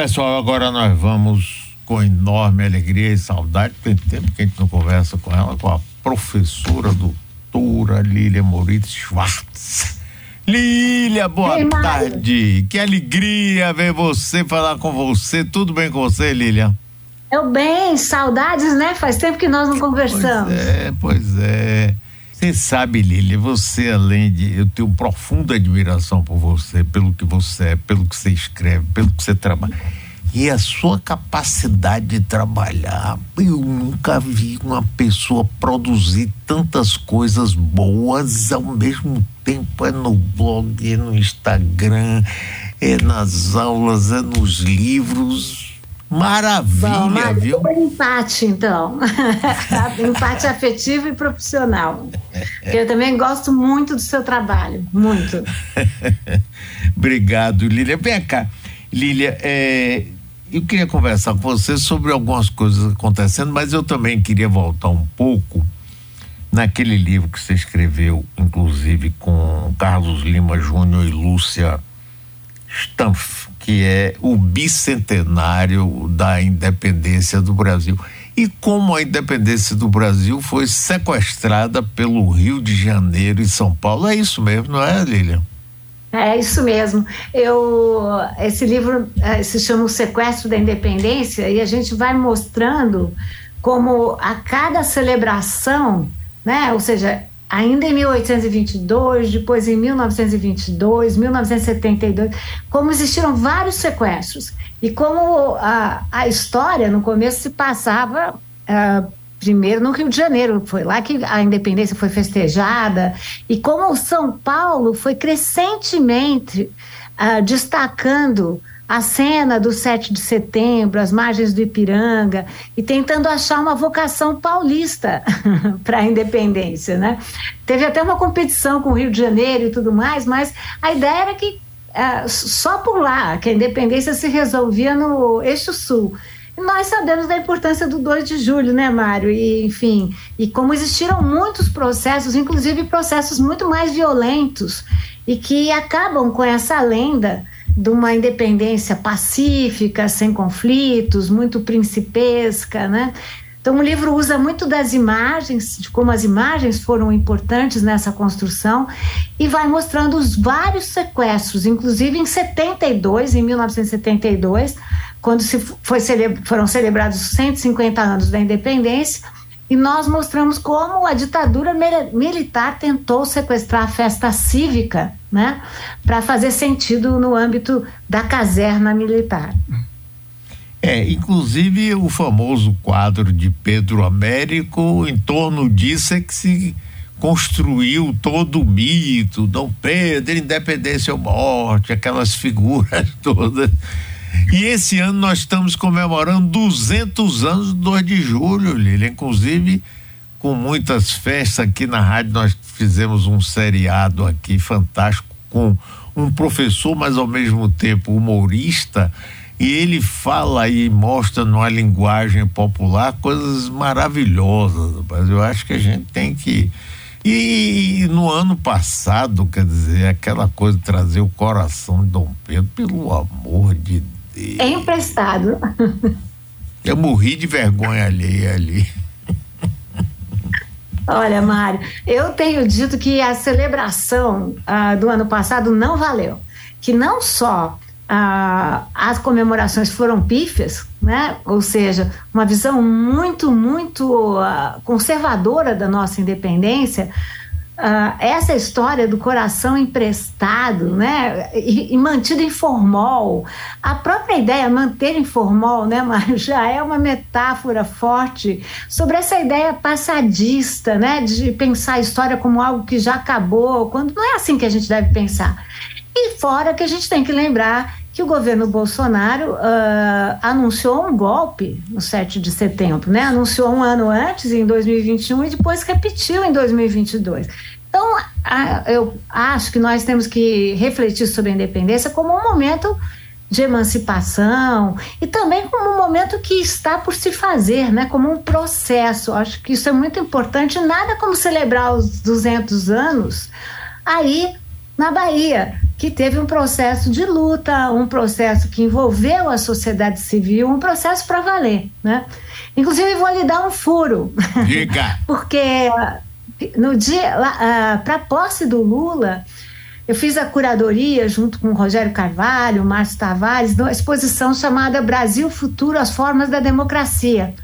pessoal, agora nós vamos com enorme alegria e saudade, tem tempo que a gente não conversa com ela, com a professora doutora Lília Moritz Schwartz. Lília, boa Ei, tarde. Que alegria ver você, falar com você. Tudo bem com você, Lília? Eu bem, saudades, né? Faz tempo que nós não conversamos. Pois é, pois é. Você sabe, Lília, você além de. Eu tenho profunda admiração por você, pelo que você é, pelo que você escreve, pelo que você trabalha. E a sua capacidade de trabalhar. Eu nunca vi uma pessoa produzir tantas coisas boas ao mesmo tempo. É no blog, é no Instagram, é nas aulas, é nos livros Maravilha, Bom, viu? empate, então. empate afetivo e profissional. Eu também gosto muito do seu trabalho, muito. Obrigado, Lília. Vem cá, Lília, é, eu queria conversar com você sobre algumas coisas acontecendo, mas eu também queria voltar um pouco naquele livro que você escreveu, inclusive com Carlos Lima Júnior e Lúcia Stampf que é o bicentenário da independência do Brasil. E como a independência do Brasil foi sequestrada pelo Rio de Janeiro e São Paulo. É isso mesmo, não é, Lilian? É isso mesmo. Eu, esse livro é, se chama O Sequestro da Independência e a gente vai mostrando como a cada celebração, né, ou seja, ainda em 1822, depois em 1922, 1972, como existiram vários sequestros e como a, a história no começo se passava uh, primeiro no Rio de Janeiro, foi lá que a independência foi festejada e como São Paulo foi crescentemente uh, destacando a cena do 7 de setembro, as margens do Ipiranga, e tentando achar uma vocação paulista para a independência. Né? Teve até uma competição com o Rio de Janeiro e tudo mais, mas a ideia era que uh, só por lá, que a independência se resolvia no eixo sul. E nós sabemos da importância do 2 de julho, né, Mário? E, enfim, e como existiram muitos processos, inclusive processos muito mais violentos, e que acabam com essa lenda de uma independência pacífica, sem conflitos, muito principesca, né? Então o livro usa muito das imagens, de como as imagens foram importantes nessa construção e vai mostrando os vários sequestros, inclusive em 72, em 1972, quando se foi cele foram celebrados os 150 anos da independência, e nós mostramos como a ditadura militar tentou sequestrar a festa cívica, né, para fazer sentido no âmbito da caserna militar. É, inclusive o famoso quadro de Pedro Américo, em torno disso é que se construiu todo o mito, Dom Pedro, independência ou morte, aquelas figuras todas e esse ano nós estamos comemorando 200 anos do 2 de julho, Lili. Inclusive, com muitas festas aqui na rádio, nós fizemos um seriado aqui fantástico com um professor, mas ao mesmo tempo humorista. E ele fala e mostra numa linguagem popular coisas maravilhosas. Mas eu acho que a gente tem que. E no ano passado, quer dizer, aquela coisa de trazer o coração de Dom Pedro, pelo amor de Deus é emprestado. Eu morri de vergonha alheia ali. Olha, Mário, eu tenho dito que a celebração ah, do ano passado não valeu. Que não só ah, as comemorações foram pífias, né? ou seja, uma visão muito, muito ah, conservadora da nossa independência, Uh, essa história do coração emprestado, né, e, e, mantido em formol, a própria ideia manter em formol, né, Mário, já é uma metáfora forte sobre essa ideia passadista, né, de pensar a história como algo que já acabou, quando não é assim que a gente deve pensar. E fora que a gente tem que lembrar que o governo Bolsonaro uh, anunciou um golpe no 7 de setembro, né? Anunciou um ano antes, em 2021, e depois repetiu em 2022. Então, uh, eu acho que nós temos que refletir sobre a independência como um momento de emancipação e também como um momento que está por se fazer, né? Como um processo. Acho que isso é muito importante. Nada como celebrar os 200 anos aí na Bahia que teve um processo de luta, um processo que envolveu a sociedade civil, um processo para valer, né? Inclusive vou lhe dar um furo, Diga. porque no dia uh, para a posse do Lula eu fiz a curadoria junto com Rogério Carvalho, Márcio Tavares, numa exposição chamada Brasil Futuro: As Formas da Democracia.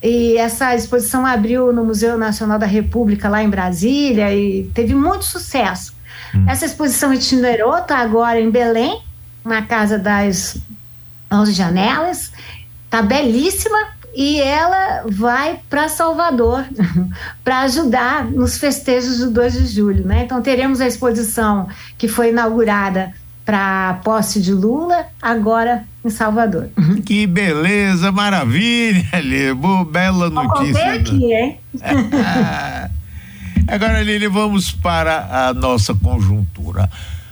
E essa exposição abriu no Museu Nacional da República, lá em Brasília, e teve muito sucesso. Hum. Essa exposição itinerou, está agora em Belém, na Casa das Onze Janelas, está belíssima e ela vai para Salvador para ajudar nos festejos do 2 de julho. Né? Então, teremos a exposição que foi inaugurada para a posse de Lula, agora em Salvador. Que beleza, maravilha, Lili. Bela notícia. Né? aqui, hein? agora, Lili, vamos para a nossa conjuntura.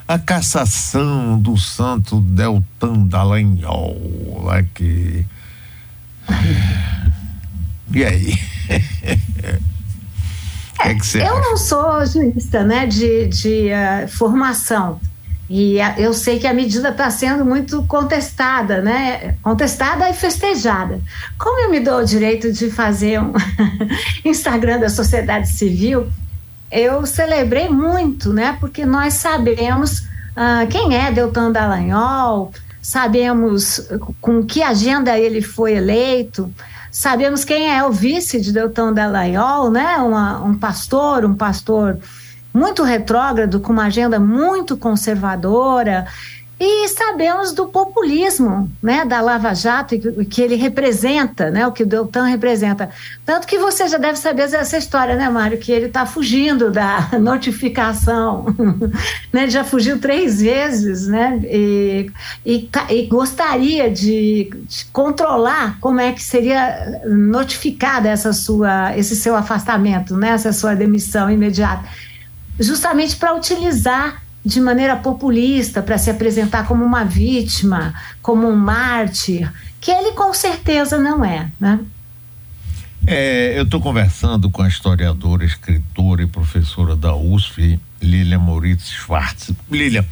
A cassação do santo Deltan Dallagnol, aqui. E aí? É, que eu acha? não sou jurista né, de, de uh, formação. E uh, eu sei que a medida está sendo muito contestada, né? Contestada e festejada. Como eu me dou o direito de fazer um Instagram da sociedade civil, eu celebrei muito, né? Porque nós sabemos uh, quem é Deltan Dallagnol, sabemos com que agenda ele foi eleito, sabemos quem é o vice de Deltan Dallagnol, né? Uma, um pastor, um pastor muito retrógrado, com uma agenda muito conservadora e sabemos do populismo, né, da Lava Jato, que, que ele representa, né, o que o Deltan representa. Tanto que você já deve saber essa história, né, Mário, que ele está fugindo da notificação, né, já fugiu três vezes, né, e, e, e gostaria de, de, controlar como é que seria notificada essa sua, esse seu afastamento, né, essa sua demissão imediata, justamente para utilizar de maneira populista para se apresentar como uma vítima, como um mártir, que ele com certeza não é, né? É, eu estou conversando com a historiadora, escritora e professora da USF, Lilia Moritz Schwartz. Lilia,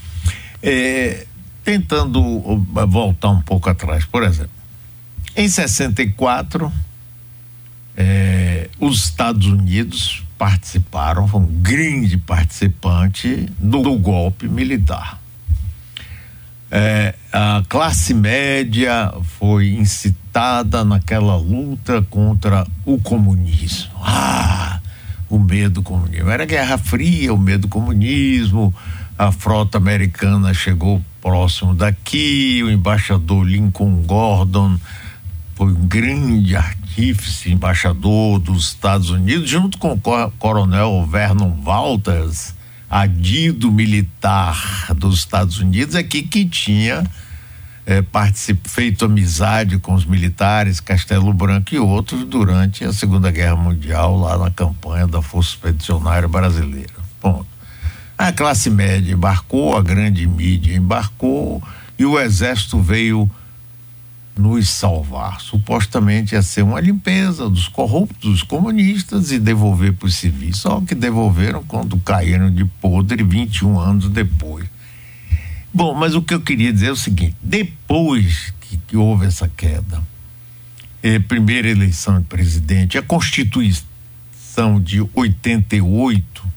é, tentando voltar um pouco atrás, por exemplo, em 64, é, os Estados Unidos participaram, foi um grande participante do, do golpe militar. É, a classe média foi incitada naquela luta contra o comunismo. Ah, o medo do comunismo. Era Guerra Fria, o medo do comunismo. A frota americana chegou próximo daqui, o embaixador Lincoln Gordon foi um grande artífice, embaixador dos Estados Unidos, junto com o coronel Vernon Walters, adido militar dos Estados Unidos, aqui que tinha é, feito amizade com os militares, Castelo Branco e outros, durante a Segunda Guerra Mundial, lá na campanha da Força Expedicionária Brasileira. Ponto. A classe média embarcou, a grande mídia embarcou e o exército veio nos salvar. Supostamente ia ser uma limpeza dos corruptos, dos comunistas e devolver para os civis. Só que devolveram quando caíram de podre 21 anos depois. Bom, mas o que eu queria dizer é o seguinte: depois que, que houve essa queda, eh, primeira eleição de presidente, a Constituição de 88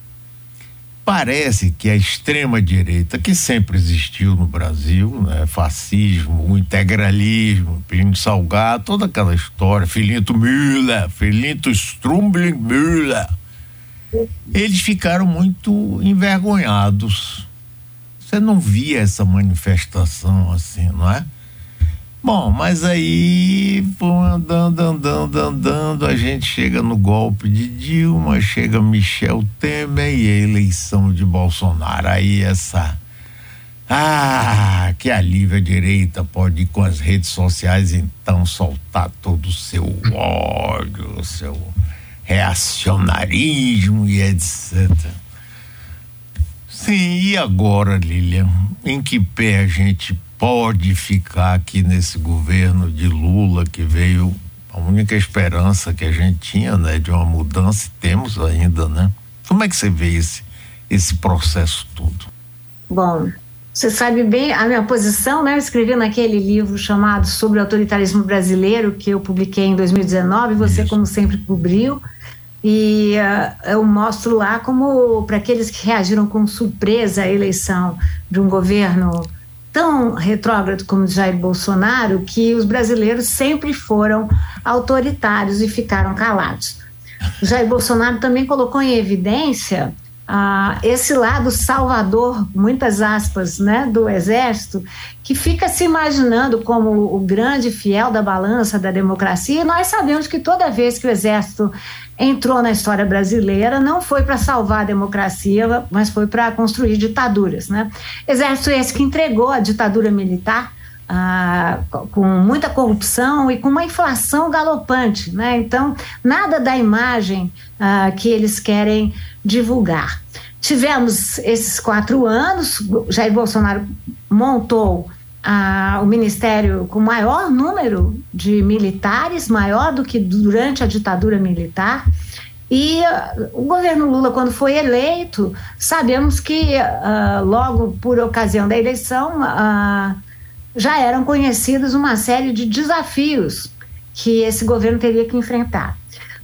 parece que a extrema-direita, que sempre existiu no Brasil, né, fascismo, integralismo, Plínio Salgado, toda aquela história, Filinto Müller, Filinto Strumbling Müller, eles ficaram muito envergonhados. Você não via essa manifestação assim, não é? Bom, mas aí, andando, andando, andando, a gente chega no golpe de Dilma, chega Michel Temer e a eleição de Bolsonaro. Aí essa. Ah, que alívio a direita pode ir com as redes sociais então soltar todo o seu ódio, o seu reacionarismo e etc. Sim, e agora, Lilian? Em que pé a gente pode ficar aqui nesse governo de Lula que veio a única esperança que a gente tinha, né, de uma mudança, temos ainda, né? Como é que você vê esse esse processo todo? Bom, Você sabe bem a minha posição, né? Eu escrevi naquele livro chamado Sobre o Autoritarismo Brasileiro, que eu publiquei em 2019, você, Isso. como sempre, cobriu. E uh, eu mostro lá como, para aqueles que reagiram com surpresa à eleição de um governo tão retrógrado como Jair Bolsonaro, que os brasileiros sempre foram autoritários e ficaram calados. Jair Bolsonaro também colocou em evidência ah, esse lado salvador, muitas aspas, né, do exército, que fica se imaginando como o grande fiel da balança da democracia. E nós sabemos que toda vez que o exército entrou na história brasileira, não foi para salvar a democracia, mas foi para construir ditaduras, né? Exército esse que entregou a ditadura militar ah, com muita corrupção e com uma inflação galopante. Né? Então, nada da imagem ah, que eles querem divulgar. Tivemos esses quatro anos, Jair Bolsonaro montou ah, o ministério com maior número de militares, maior do que durante a ditadura militar. E uh, o governo Lula, quando foi eleito, sabemos que uh, logo por ocasião da eleição, uh, já eram conhecidos uma série de desafios que esse governo teria que enfrentar.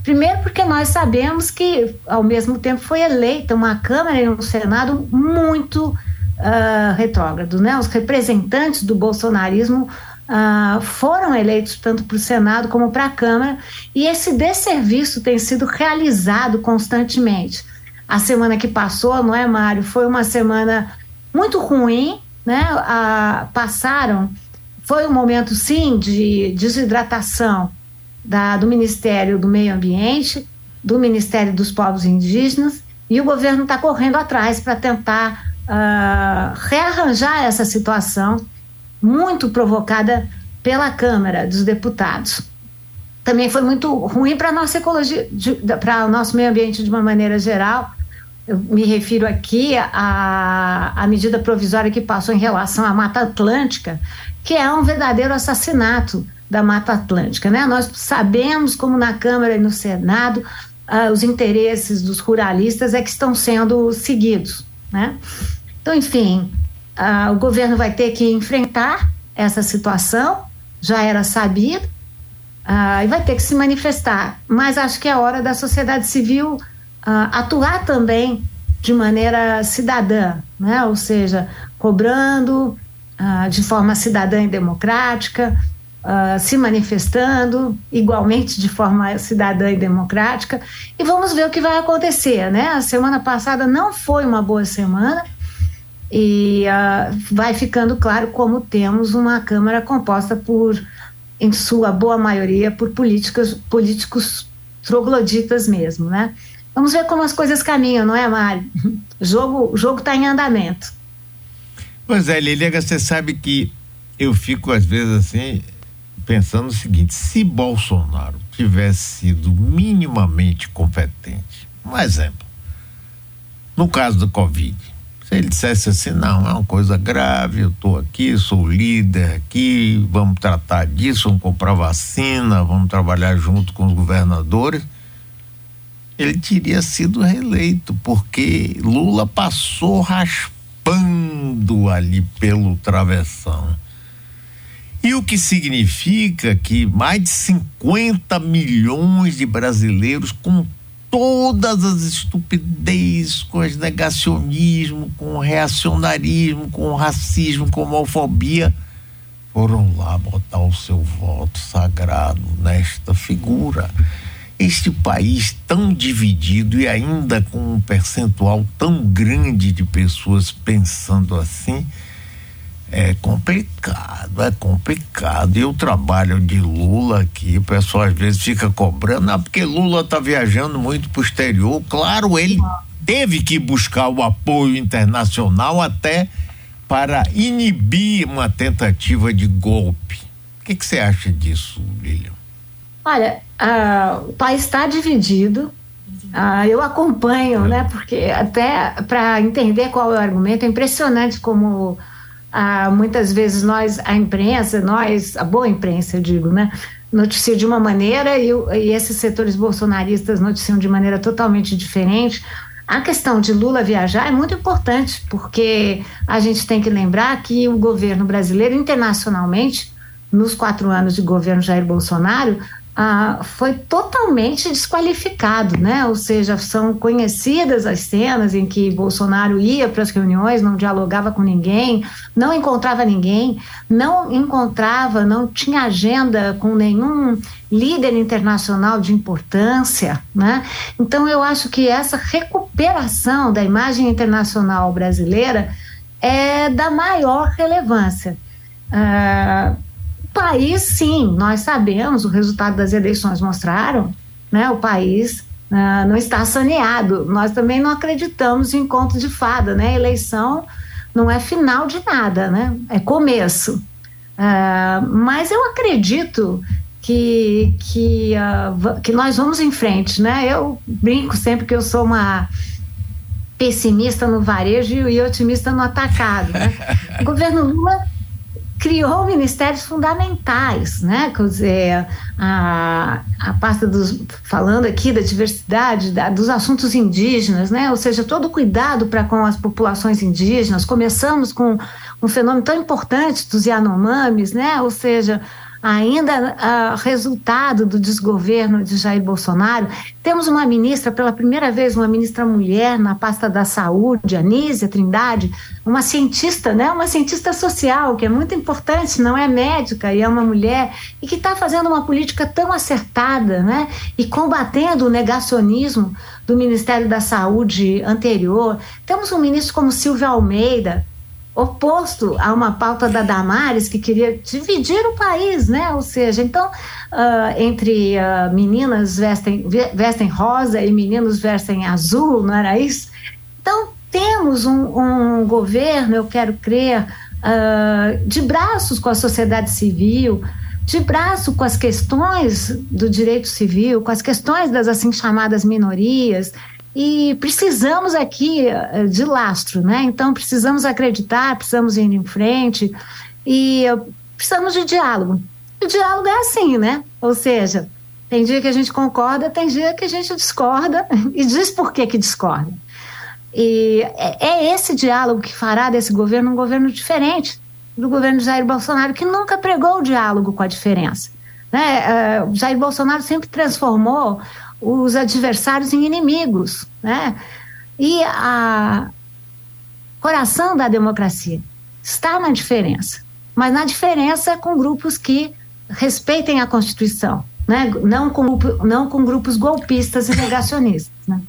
Primeiro, porque nós sabemos que, ao mesmo tempo, foi eleita uma Câmara e um Senado muito uh, retrógrado. Né? Os representantes do bolsonarismo uh, foram eleitos tanto para o Senado como para a Câmara, e esse desserviço tem sido realizado constantemente. A semana que passou, não é, Mário? Foi uma semana muito ruim né, a, passaram, foi um momento sim de desidratação da, do Ministério do Meio Ambiente, do Ministério dos Povos Indígenas, e o governo está correndo atrás para tentar uh, rearranjar essa situação muito provocada pela Câmara dos Deputados. Também foi muito ruim para a nossa ecologia, para o nosso meio ambiente de uma maneira geral, eu me refiro aqui à, à medida provisória que passou em relação à Mata Atlântica, que é um verdadeiro assassinato da Mata Atlântica. Né? Nós sabemos como na Câmara e no Senado uh, os interesses dos ruralistas é que estão sendo seguidos. Né? Então, enfim, o governo vai ter que enfrentar essa situação, já era sabido, e vai ter que se manifestar. Mas acho que é hora da sociedade civil atuar também de maneira cidadã, né? ou seja, cobrando de forma cidadã e democrática, uh, se manifestando igualmente de forma cidadã e democrática, e vamos ver o que vai acontecer. Né? A semana passada não foi uma boa semana, e uh, vai ficando claro como temos uma Câmara composta por, em sua boa maioria, por políticas, políticos trogloditas mesmo, né? Vamos ver como as coisas caminham, não é, Mário? O jogo jogo está em andamento. Pois é, Liliga, você sabe que eu fico às vezes assim pensando o seguinte: se Bolsonaro tivesse sido minimamente competente, um exemplo, no caso do Covid, se ele dissesse assim, não, é uma coisa grave, eu estou aqui, sou líder aqui, vamos tratar disso, vamos comprar vacina, vamos trabalhar junto com os governadores ele teria sido reeleito, porque Lula passou raspando ali pelo travessão. E o que significa que mais de 50 milhões de brasileiros, com todas as estupidez, com os negacionismo, com o reacionarismo, com o racismo, com a homofobia, foram lá botar o seu voto sagrado nesta figura. Este país tão dividido e ainda com um percentual tão grande de pessoas pensando assim, é complicado, é complicado. E o trabalho de Lula aqui, o pessoal às vezes fica cobrando, ah, porque Lula está viajando muito para o exterior. Claro, ele teve que buscar o apoio internacional até para inibir uma tentativa de golpe. O que, você acha disso, Lilian? Olha, uh, o país está dividido. Uh, eu acompanho, né? Porque até para entender qual é o argumento, é impressionante como uh, muitas vezes nós, a imprensa, nós, a boa imprensa, eu digo, né? Noticia de uma maneira e, e esses setores bolsonaristas noticiam de maneira totalmente diferente. A questão de Lula viajar é muito importante, porque a gente tem que lembrar que o governo brasileiro, internacionalmente, nos quatro anos de governo Jair Bolsonaro, ah, foi totalmente desqualificado, né? Ou seja, são conhecidas as cenas em que Bolsonaro ia para as reuniões, não dialogava com ninguém, não encontrava ninguém, não encontrava, não tinha agenda com nenhum líder internacional de importância, né? Então eu acho que essa recuperação da imagem internacional brasileira é da maior relevância. Ah, país, sim, nós sabemos, o resultado das eleições mostraram, né, o país uh, não está saneado. Nós também não acreditamos em conto de fada, né? Eleição não é final de nada, né? É começo. Uh, mas eu acredito que, que, uh, que nós vamos em frente, né? Eu brinco sempre que eu sou uma pessimista no varejo e otimista no atacado, né? O governo Lula criou ministérios fundamentais, né? Quer dizer, a, a pasta dos, falando aqui da diversidade, da, dos assuntos indígenas, né? Ou seja, todo o cuidado para com as populações indígenas. Começamos com um fenômeno tão importante dos Yanomamis, né? Ou seja, ainda uh, resultado do desgoverno de Jair Bolsonaro. Temos uma ministra, pela primeira vez, uma ministra mulher na pasta da saúde, Anísia Trindade, uma cientista, né, uma cientista social, que é muito importante, não é médica e é uma mulher, e que está fazendo uma política tão acertada né, e combatendo o negacionismo do Ministério da Saúde anterior. Temos um ministro como Silvio Almeida, oposto a uma pauta da Damares que queria dividir o país, né? Ou seja, então, uh, entre uh, meninas vestem, vestem rosa e meninos vestem azul, não era isso? Então, temos um, um governo, eu quero crer, uh, de braços com a sociedade civil, de braço com as questões do direito civil, com as questões das assim chamadas minorias, e precisamos aqui eh, de lastro, né? Então precisamos acreditar, precisamos ir em frente e precisamos de diálogo. O diálogo é assim, né? Ou seja, tem dia que a gente concorda, tem dia que a gente discorda e diz por que que discorda. E é, é esse diálogo que fará desse governo um governo diferente do governo Jair Bolsonaro, que nunca pregou o diálogo com a diferença. Né? Uh, Jair Bolsonaro sempre transformou os adversários em inimigos, né? E a coração da democracia está na diferença, mas na diferença com grupos que respeitem a Constituição, né? Não com não com grupos golpistas e negacionistas, né?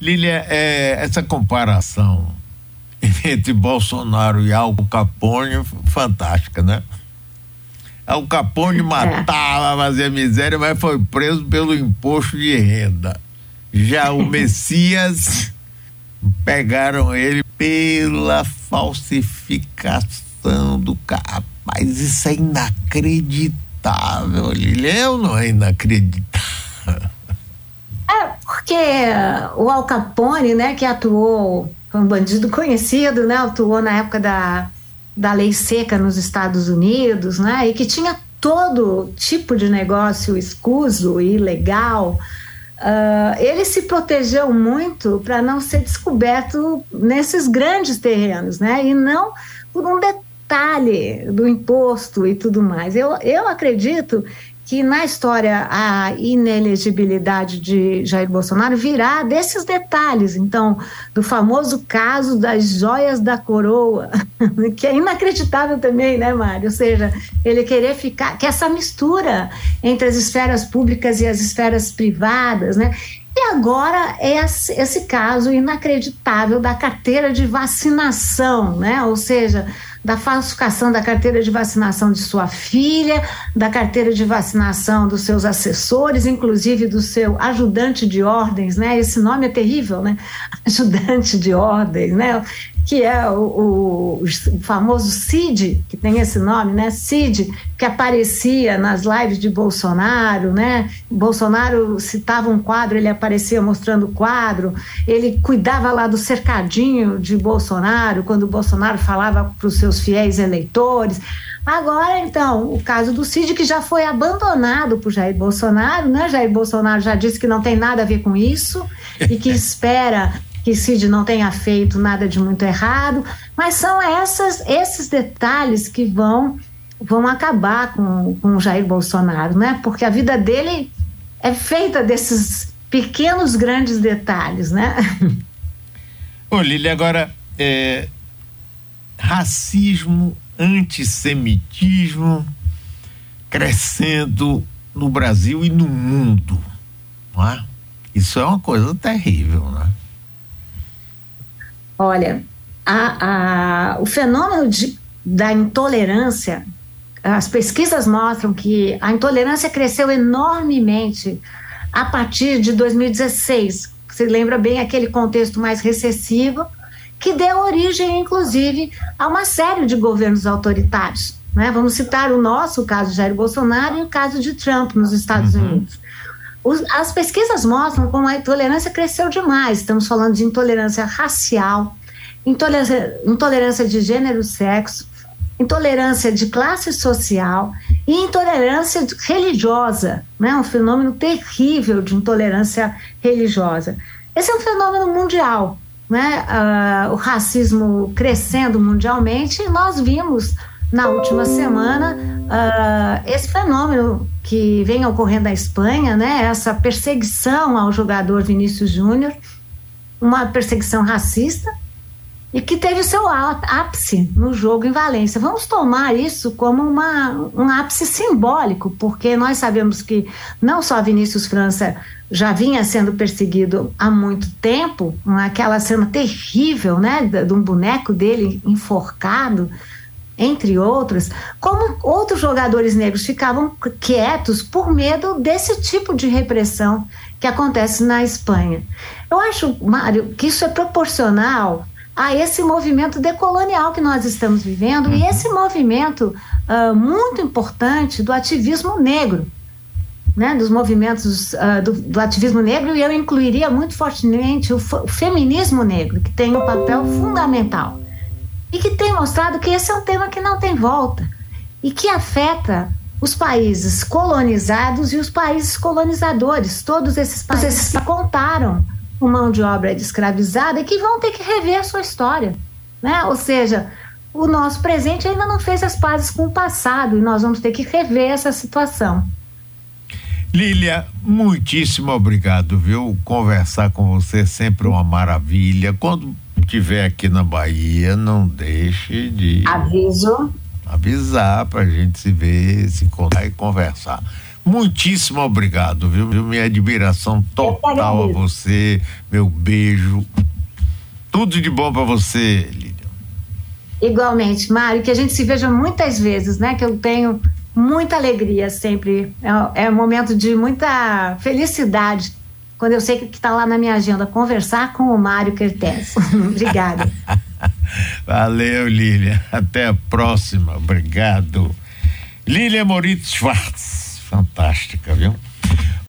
Lília, é, essa comparação entre Bolsonaro e Al Capone fantástica, né? Al Capone é. matava, fazia miséria, mas foi preso pelo imposto de renda. Já o Messias pegaram ele pela falsificação do capaz. Isso é inacreditável, Lilian, não é inacreditável? É, porque o Al Capone, né, que atuou, foi um bandido conhecido, né, atuou na época da da lei seca nos Estados Unidos, né, e que tinha todo tipo de negócio escuso e ilegal, uh, ele se protegeu muito para não ser descoberto nesses grandes terrenos, né, e não por um detalhe do imposto e tudo mais. Eu, eu acredito que na história a inelegibilidade de Jair Bolsonaro virá desses detalhes, então, do famoso caso das joias da coroa, que é inacreditável também, né, Mário? Ou seja, ele querer ficar, que essa mistura entre as esferas públicas e as esferas privadas, né? E agora esse, esse caso inacreditável da carteira de vacinação, né? Ou seja, da falsificação da carteira de vacinação de sua filha, da carteira de vacinação dos seus assessores, inclusive do seu ajudante de ordens, né? Esse nome é terrível, né? Ajudante de ordens, né? Que é o, o, o, famoso Cid, que tem esse nome, né? Cid, que aparecia nas lives de Bolsonaro, né? Bolsonaro citava um quadro, ele aparecia mostrando o quadro, ele cuidava lá do cercadinho de Bolsonaro, quando Bolsonaro falava para os seus fiéis eleitores. Agora, então, o caso do Cid, que já foi abandonado por Jair Bolsonaro, né? Jair Bolsonaro já disse que não tem nada a ver com isso e que espera que Cid não tenha feito nada de muito errado, mas são essas, esses detalhes que vão, vão acabar com, com Jair Bolsonaro, né? Porque a vida dele é feita desses pequenos, grandes detalhes, né? Ô, Lili, agora, é, racismo antissemitismo crescendo no Brasil e no mundo. Não é? Isso é uma coisa terrível, né? Olha, a, a, o fenômeno de, da intolerância, as pesquisas mostram que a intolerância cresceu enormemente a partir de 2016. Você lembra bem aquele contexto mais recessivo, que deu origem, inclusive, a uma série de governos autoritários. Né? Vamos citar o nosso o caso de Jair Bolsonaro e o caso de Trump nos Estados uhum. Unidos. Os, as pesquisas mostram como a intolerância cresceu demais. Estamos falando de intolerância racial, intolerância, intolerância de gênero, sexo, intolerância de classe social e intolerância religiosa, né? um fenômeno terrível de intolerância religiosa. Esse é um fenômeno mundial né, uh, o racismo crescendo mundialmente, e nós vimos na última semana uh, esse fenômeno que vem ocorrendo na Espanha, né, essa perseguição ao jogador Vinícius Júnior, uma perseguição racista, e que teve seu ápice no jogo em Valência. Vamos tomar isso como uma, um ápice simbólico, porque nós sabemos que não só Vinícius França já vinha sendo perseguido há muito tempo, aquela cena terrível, né, de um boneco dele enforcado, entre outros, como outros jogadores negros ficavam quietos por medo desse tipo de repressão que acontece na Espanha. Eu acho, Mário, que isso é proporcional a esse movimento decolonial que nós estamos vivendo e uhum. esse movimento uh, muito importante do ativismo negro né, dos movimentos uh, do, do, ativismo negro e eu incluiria muito fortemente o, o, feminismo negro, que tem um papel fundamental e que tem mostrado que esse é um tema que não tem volta e que afeta os países colonizados e os países colonizadores, todos esses países que contaram com mão de obra escravizada e que vão ter que rever a sua história, né? Ou seja, o nosso presente ainda não fez as pazes com o passado e nós vamos ter que rever essa situação. Lília, muitíssimo obrigado, viu? Conversar com você é sempre uma maravilha. Quando estiver aqui na Bahia, não deixe de. Aviso. Avisar para a gente se ver, se encontrar e conversar. Muitíssimo obrigado, viu? Minha admiração total a você, meu beijo. Tudo de bom para você, Lília. Igualmente, Mário, que a gente se veja muitas vezes, né? Que eu tenho muita alegria sempre. É, é um momento de muita felicidade quando eu sei que está lá na minha agenda conversar com o Mário Kertes. Obrigada. Valeu, Lília. Até a próxima. Obrigado. Lília Moritz Schwartz. Fantástica, viu?